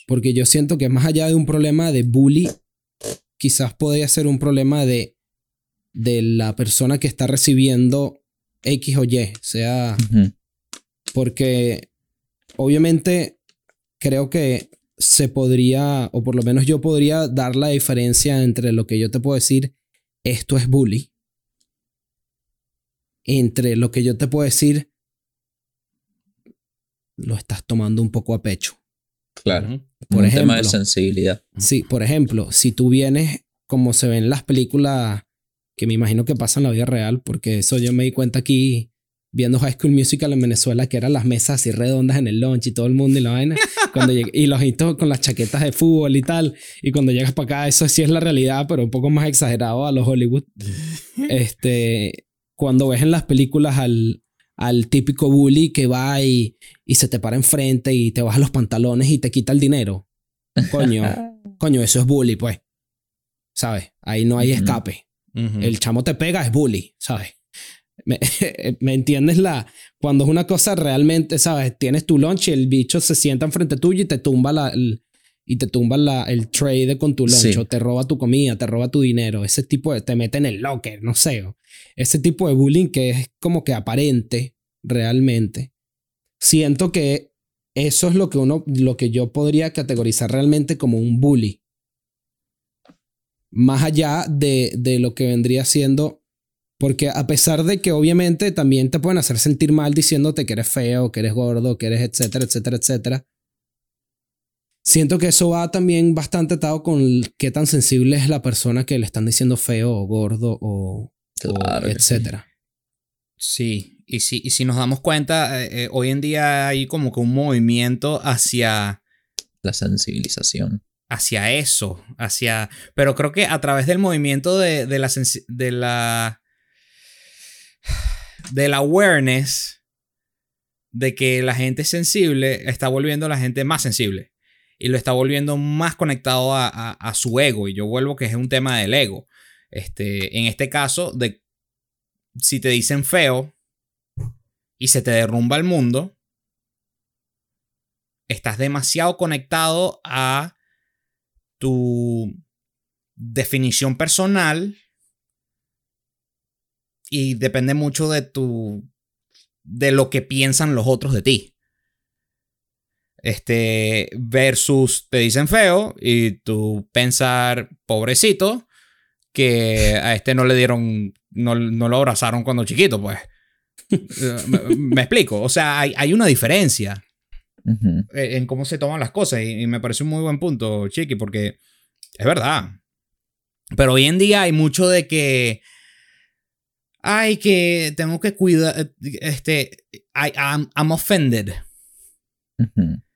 Porque yo siento que más allá de un problema de bully, quizás podría ser un problema de, de la persona que está recibiendo X o Y, sea porque obviamente creo que se podría, o por lo menos yo podría dar la diferencia entre lo que yo te puedo decir, esto es bully, entre lo que yo te puedo decir, lo estás tomando un poco a pecho. Claro. Por un tema de ejemplo. sensibilidad. Sí, por ejemplo, si tú vienes como se ven en las películas que me imagino que pasan en la vida real, porque eso yo me di cuenta aquí viendo High School Musical en Venezuela, que eran las mesas así redondas en el lunch y todo el mundo y la vaina, cuando llegué- y los hitos con las chaquetas de fútbol y tal, y cuando llegas para acá, eso sí es la realidad, pero un poco más exagerado a los Hollywood. este, cuando ves en las películas al, al típico bully que va y, y se te para enfrente y te baja los pantalones y te quita el dinero. Coño, coño, eso es bully, pues. ¿Sabes? Ahí no hay escape. El chamo te pega, es bully, ¿sabes? ¿Me, me entiendes la cuando es una cosa realmente, ¿sabes? Tienes tu lunch y el bicho se sienta enfrente tuyo y te tumba la, el- y te tumba la, el tray de con tu lunch, Sí. o te roba tu comida, te roba tu dinero, ese tipo de, te mete en el locker, no sé, o ese tipo de bullying que es como que aparente realmente. Siento que eso es lo que uno, lo que yo podría categorizar realmente como un bully. Más allá de, de lo que vendría siendo porque a pesar de que obviamente también te pueden hacer sentir mal diciéndote que eres feo, que eres gordo, que eres etcétera, etcétera, etcétera. Siento que eso va también bastante atado con qué tan sensible es la persona que le están diciendo feo o gordo o, o Claro sí. etcétera. Sí, y si, y si nos damos cuenta, eh, eh, hoy en día hay como que un movimiento hacia, La sensibilización. hacia eso, hacia... Pero creo que a través del movimiento de, de la... De la del awareness de que la gente sensible está volviendo a la gente más sensible y lo está volviendo más conectado a, a- a su ego. Y yo vuelvo que es un tema del ego. Este, en este caso de si te dicen feo y se te derrumba el mundo estás demasiado conectado a tu definición personal y depende mucho de tu de lo que piensan los otros de ti. Este versus te dicen feo y tú pensar pobrecito que a este no le dieron no, no lo abrazaron cuando chiquito, pues. Eh, me, me explico, o sea, hay, hay una diferencia eh, en cómo se toman las cosas. Y, y me parece un muy buen punto, Chiqui, porque es verdad. Pero hoy en día hay mucho de que. Ay, que tengo que cuidar. Este. I, I'm, I'm offended.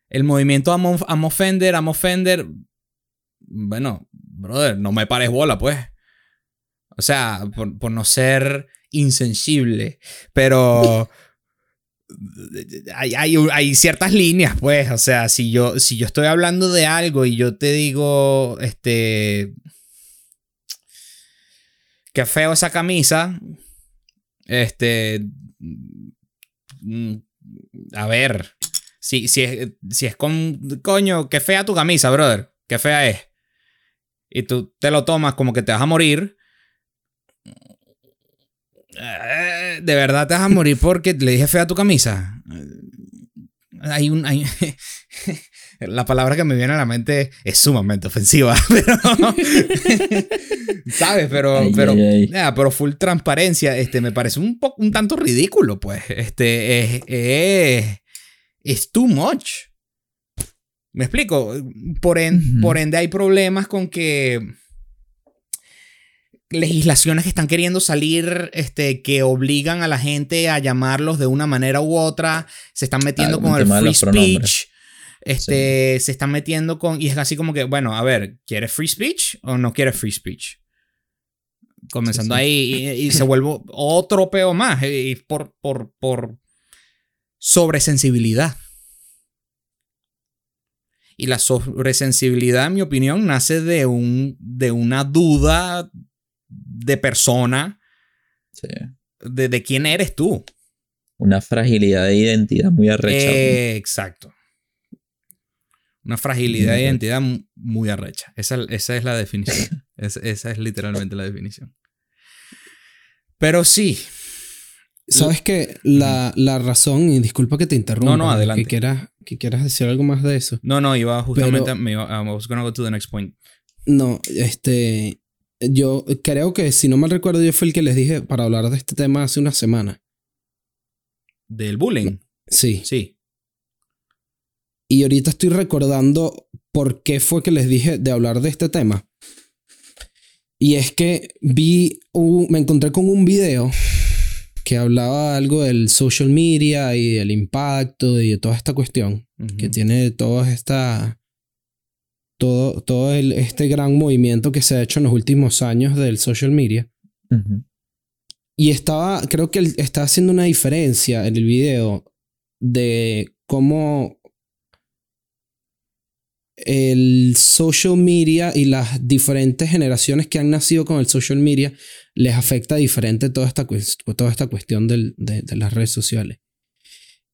El movimiento I'm, I'm offended, I'm offended. Bueno, brother, no me pares bola, pues. O sea, por, por no ser insensible. Pero. Hay, hay, hay ciertas líneas, pues. O sea, si yo, si yo estoy hablando de algo y yo te digo, este. Qué feo esa camisa. Este. mm, A ver. Si, si, es, si es con. Coño, qué fea tu camisa, brother. Qué fea es. Y tú te lo tomas como que te vas a morir. Eh, De verdad te vas a morir porque le dije fea tu camisa. Hay un. la palabra que me viene a la mente es sumamente ofensiva. Pero. ¿Sabes? Pero. Ay, pero, ay, pero full transparencia. Este me parece un poco un tanto ridículo, pues. Este es. es es too much. ¿Me explico? Por, en- por ende hay problemas con que legislaciones que están queriendo salir este, que obligan a la gente a llamarlos de una manera u otra. Se están metiendo Algún con el free speech. Este, Se están metiendo con... Y es así como que, bueno, a ver, ¿quieres free speech o no quieres free speech? Comenzando Sí, sí. ahí y, y se vuelve otro peo más. Y por, por, por sobresensibilidad. Y la sobresensibilidad, en mi opinión, nace de, un, de una duda de persona Sí. de, de quién eres tú. Una fragilidad de identidad muy arrecha. Eh, exacto. Una fragilidad de identidad mu- muy arrecha. Esa, esa es la definición. Es- esa es literalmente la definición. Pero sí. Sabes que la, la razón, y disculpa que te interrumpa, No, no, adelante. Que quieras, que quieras decir algo más de eso. No, no, iba justamente. Pero- me iba- I was gonna go to the next point. No, este. Yo creo que, si no mal recuerdo, yo fui el que les dije para hablar de este tema hace una semana. Del bullying. Sí. Sí. Y ahorita estoy recordando por qué fue que les dije de hablar de este tema. Y es que vi, un- me encontré con un video que hablaba algo del social media y del impacto y de toda esta cuestión que tiene toda esta todo todo el- este gran movimiento que se ha hecho en los últimos años del social media. Y estaba creo que estaba haciendo una diferencia en el video de cómo el social media y las diferentes generaciones que han nacido con el social media les afecta diferente toda esta, toda esta cuestión del- de, de las redes sociales.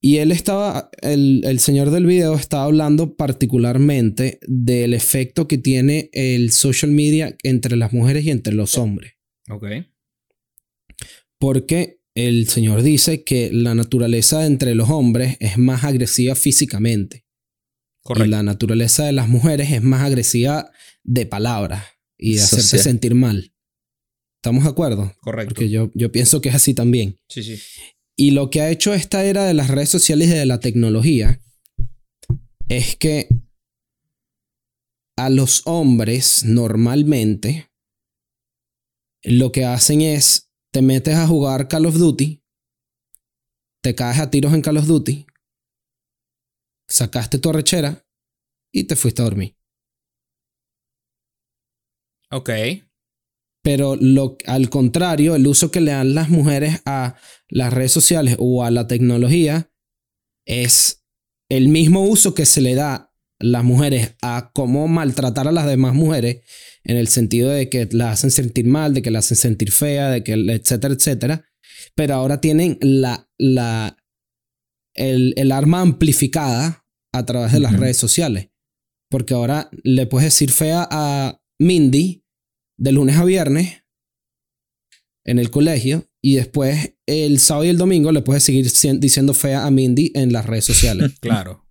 Y él estaba, el, el señor del video estaba hablando particularmente del efecto que tiene el social media entre las mujeres y entre los hombres. Ok. Porque el señor dice que la naturaleza entre los hombres es más agresiva físicamente. Y la naturaleza de las mujeres es más agresiva de palabras y de hacerte Social. sentir mal. ¿Estamos de acuerdo? Correcto. Porque yo, yo pienso que es así también. Sí, sí. Y lo que ha hecho esta era de las redes sociales y de la tecnología es que a los hombres normalmente lo que hacen es te metes a jugar Call of Duty, te caes a tiros en Call of Duty, sacaste tu arrechera y te fuiste a dormir. Ok. Pero lo, al contrario, el uso que le dan las mujeres a las redes sociales o a la tecnología es el mismo uso que se le da las mujeres a cómo maltratar a las demás mujeres en el sentido de que las hacen sentir mal, de que las hacen sentir fea, de que etcétera, etcétera. Pero ahora tienen la, la, el, el arma amplificada a través de las redes sociales. Porque ahora le puedes decir fea a Mindy de lunes a viernes en el colegio y después el sábado y el domingo le puedes seguir diciendo fea a Mindy en las redes sociales. Claro.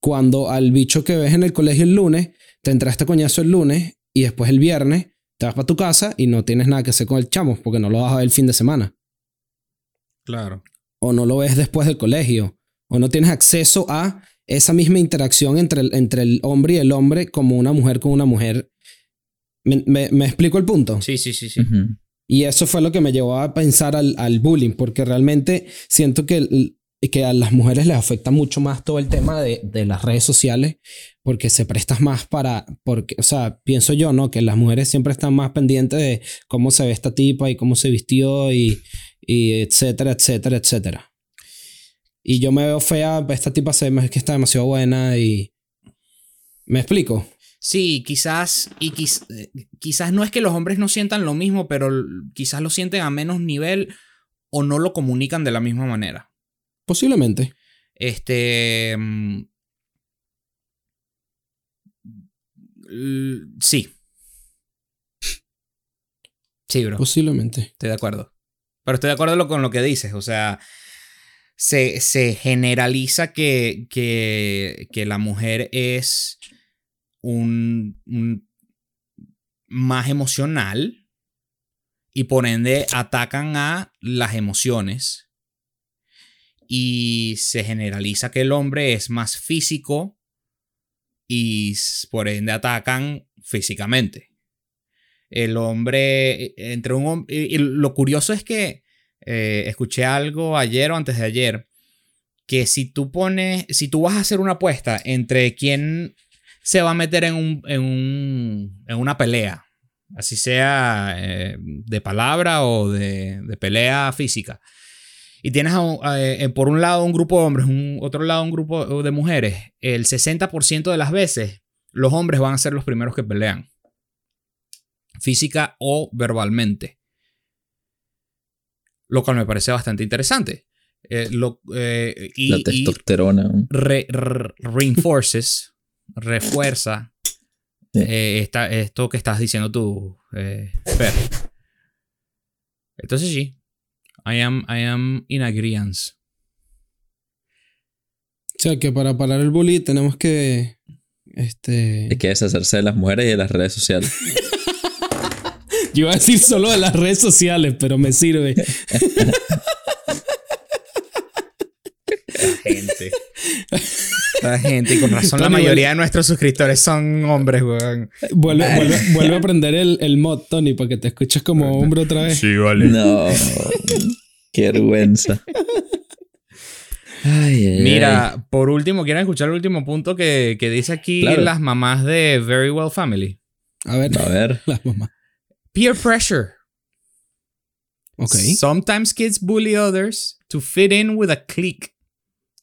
Cuando al bicho que ves en el colegio el lunes, te entraste coñazo el lunes y después el viernes te vas para tu casa y no tienes nada que hacer con el chamo porque no lo vas a ver el fin de semana. Claro. O no lo ves después del colegio. O no tienes acceso a esa misma interacción entre el, entre el hombre y el hombre como una mujer con una mujer. ¿Me, me- me explico el punto? Sí, sí, sí, sí. Y eso fue lo que me llevó a pensar al, al bullying, porque realmente siento que, el- que a las mujeres les afecta mucho más todo el tema de, de las redes sociales, porque se prestas más para, porque, o sea, pienso yo, ¿no? Que las mujeres siempre están más pendientes de cómo se ve esta tipa y cómo se vistió y, y etcétera, etcétera, etcétera. Y yo me veo fea, esta tipa se que está demasiado buena y... ¿Me explico? Sí, quizás, y quiz- quizás no es que los hombres no sientan lo mismo, pero quizás lo sienten a menos nivel o no lo comunican de la misma manera. Posiblemente. Este. mm, Sí. Sí, bro. Posiblemente. Estoy de acuerdo. Pero estoy de acuerdo con lo que dices. O sea, se, se generaliza que, que, la mujer es un, más emocional y por ende atacan a las emociones. Y se generaliza que el hombre es más físico y por ende atacan físicamente el hombre, eh, entre un hombre, y, lo curioso es que eh, escuché algo ayer o antes de ayer, que si tú pones, si tú vas a hacer una apuesta entre quién se va a meter en, un, en, un- en una pelea, así sea eh, de palabra o de, de pelea física, y tienes eh, por un lado un grupo de hombres, un otro lado un grupo de mujeres, el 60% de las veces los hombres van a ser los primeros que pelean física o verbalmente. Lo cual me parece bastante interesante. Eh, lo, eh, y, La y testosterona. re- re- reinforces, refuerza eh, esta- esto que estás diciendo tú, eh, Fer. Entonces sí, I am, I am in agreement. O sea que para parar el bullying tenemos que. Este. Hay que deshacerse de las mujeres y de las redes sociales. Yo iba a decir solo de las redes sociales, pero me sirve. Gente. La gente, y con razón la mayoría de nuestros suscriptores son hombres, weón. Vuelve, vuelve, vuelve a aprender el, el mod, Tony, para que te escuches como hombre otra vez. vale. No. Qué vergüenza. Ay, ay, ay. Mira, por último, ¿quieren escuchar el último punto que, que dice aquí Claro. las mamás de Very Well Family? A ver, A ver. las mamás. Peer pressure. Ok. Sometimes kids bully others to fit in with a clique,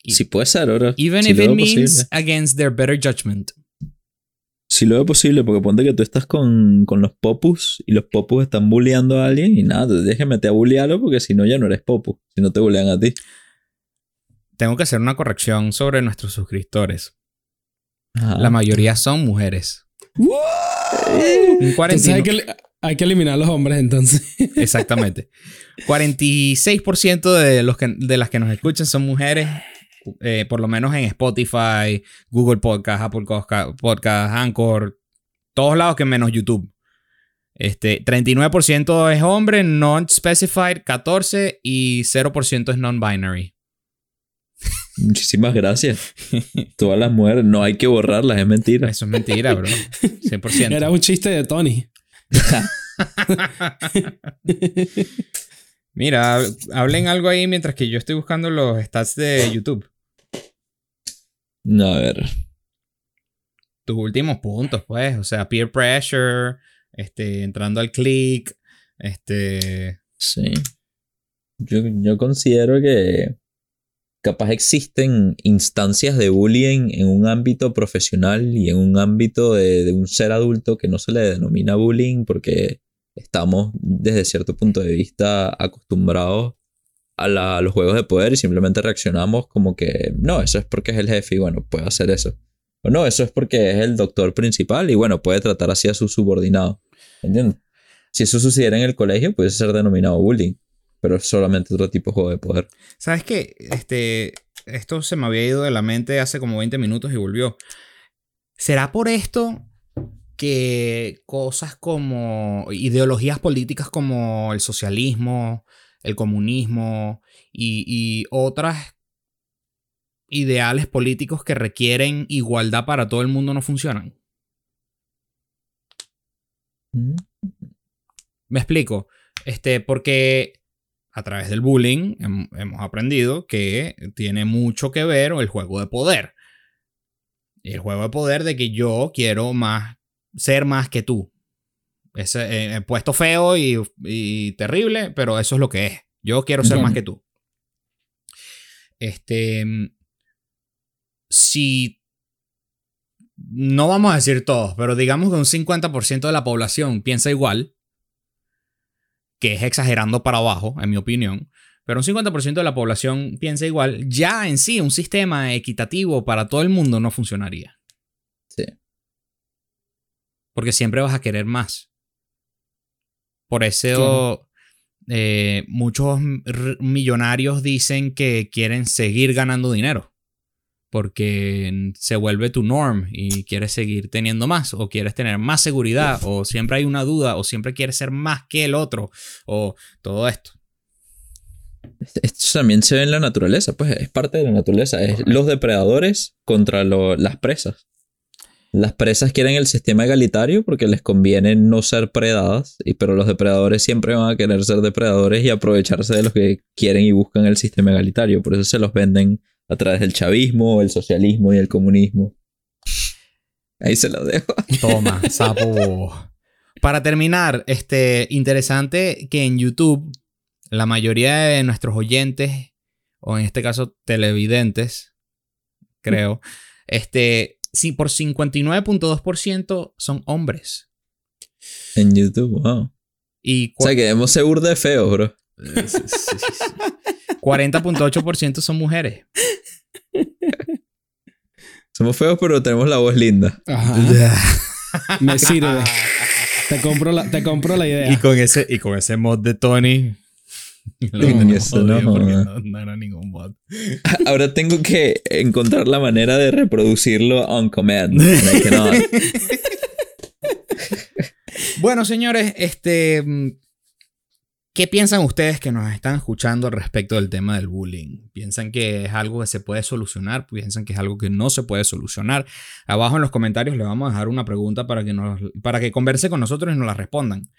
Si puede ser, ahora. even si if it means posible. against their better judgment. Si lo veo posible, porque ponte que tú estás con, con los popus y los popus están bulleando a alguien y nada, te que meter a bullearlo porque si no ya no eres popu, si no te bullean a ti. tengo que hacer una corrección sobre nuestros suscriptores. Ajá. La mayoría son mujeres. Un Entonces 49 hay que, eliminar a los hombres entonces. Exactamente. 46% de, los que, de las que nos escuchan son mujeres, eh, por lo menos en Spotify, Google Podcast, Apple Podca- Podcast, Anchor, todos lados que menos YouTube. Este, 39% es hombre, non-specified, 14% y 0% es non-binary. Muchísimas gracias. Todas las mujeres, no hay que borrarlas, es mentira. Eso es mentira, bro. 100%. Era un chiste de Tony. Mira, hablen algo ahí mientras que yo estoy buscando los stats de YouTube. No, a ver. tus últimos puntos, pues. O sea, peer pressure, este, entrando al click, este. Sí. Yo, yo considero que capaz existen instancias de bullying en un ámbito profesional y en un ámbito de, un ser adulto que no se le denomina bullying porque estamos desde cierto punto de vista acostumbrados a, los juegos de poder y simplemente reaccionamos como que no, eso es porque es el jefe y bueno, puede hacer eso. O no, eso es porque es el doctor principal y bueno, puede tratar así a su subordinado. Si eso sucediera en el colegio, puede ser denominado bullying, pero es solamente otro tipo de juego de poder. ¿Sabes qué? Este, esto se me había ido de la mente hace como 20 minutos y volvió. ¿Será por esto que cosas como ideologías políticas como el socialismo, el comunismo y, y otras ideales políticos que requieren igualdad para todo el mundo no funcionan? Mm, Me explico. Este, porque a través del bullying hem- hemos aprendido que tiene mucho que ver el juego de poder. El juego de poder de que yo quiero más, ser más que tú. Es eh, puesto feo y, y terrible, pero eso es lo que es. Yo quiero ser más que tú. Este. mm, Si. No vamos a decir todos, pero digamos que un 50% de la población piensa igual, que es exagerando para abajo, en mi opinión, pero un 50% de la población piensa igual, ya en sí un sistema equitativo para todo el mundo no funcionaría. Sí. Porque siempre vas a querer más. Por eso eh, muchos millonarios dicen que quieren seguir ganando dinero. Porque se vuelve tu norm y quieres seguir teniendo más, o quieres tener más seguridad, o siempre hay una duda, o siempre quieres ser más que el otro, o todo esto. Esto también se ve en la naturaleza, pues es parte de la naturaleza. Es los depredadores contra lo- las presas. Las presas quieren el sistema egalitario porque les conviene no ser predadas, y, pero los depredadores siempre van a querer ser depredadores y aprovecharse de los que quieren y buscan el sistema egalitario. Por eso se los venden a través del chavismo, el socialismo y el comunismo. Ahí se los dejo. Toma, sapo. Para terminar, este, interesante que en YouTube la mayoría de nuestros oyentes, o en este caso televidentes, creo, este, sí, por 59.2% son hombres. En YouTube, wow. Y O sea, que debemos ser burda de feos, bro. 40.8% son mujeres. Somos feos, pero tenemos la voz linda. Ajá. Me sirve. Te compro la, te compro la Y idea. con ese, y con ese mod de Tony. No, eso no, era ningún mod. Ahora tengo que encontrar la manera de reproducirlo on command. Bueno, señores, este. ¿Qué piensan ustedes que nos están escuchando al respecto del tema del bullying? ¿Piensan que es algo que se puede solucionar? ¿Piensan que es algo que no se puede solucionar? Abajo en los comentarios le vamos a dejar una pregunta para que, nos, para que converse con nosotros y nos la respondan.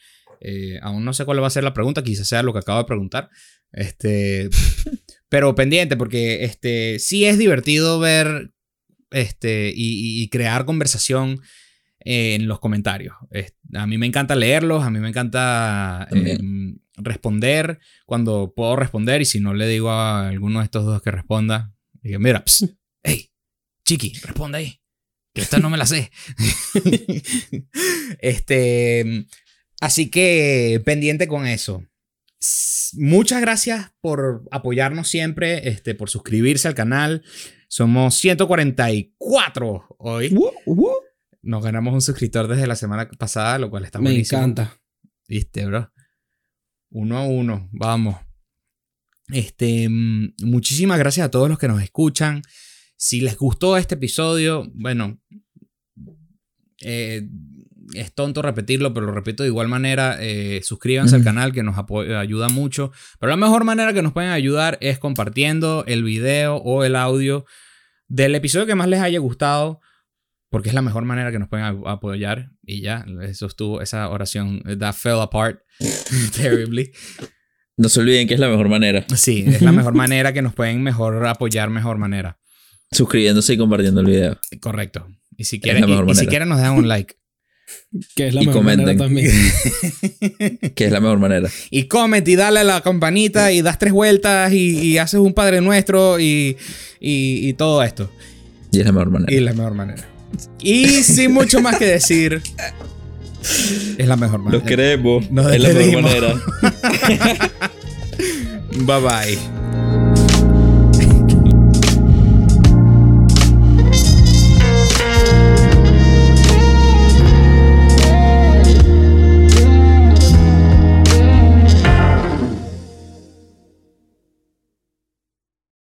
Eh, aún no sé cuál va a ser la pregunta, quizás sea lo que acabo de preguntar. Este, pero pendiente, porque este, sí es divertido ver este, y, crear conversación eh, en los comentarios. A mí me encanta leerlos, a mí me encanta eh, responder cuando puedo responder y si no le digo a alguno de estos dos que responda, digo, mira, hey, chiqui, responde ahí, que esta no me la sé. este, así que pendiente con eso. Muchas gracias por apoyarnos siempre, este, por suscribirse al canal. Somos 144 hoy. Uh, uh, Nos ganamos un suscriptor desde la semana pasada, lo cual está me buenísimo. encanta. Viste, bro. Uno a uno, vamos. Este, mm, muchísimas gracias a todos los que nos escuchan. Si les gustó este episodio, bueno, eh, es tonto repetirlo, pero lo repito de igual manera. eh, suscríbanse al canal que nos ayuda mucho. Pero la mejor manera que nos pueden ayudar es compartiendo el video o el audio del episodio que más les haya gustado. Porque es la mejor manera que nos pueden apoyar. Y ya, eso estuvo, esa oración, eh, that fell apart terribly. No se olviden que es la mejor manera. Sí, es la mejor manera que nos pueden mejor apoyar, mejor manera. Suscribiéndose y compartiendo el video. Correcto. Y si Es quieren, y- y si manera. quieren nos dejan un like. Que es la Y mejor manera comenten. también. Que es la mejor manera. y comment y dale a la campanita y das tres vueltas y, y haces un Padre Nuestro y, y, y todo esto. Y es la mejor manera. Y la mejor manera. Y sin mucho más que decir, es la mejor manera. Los queremos. Nos es la mejor manera. Bye bye.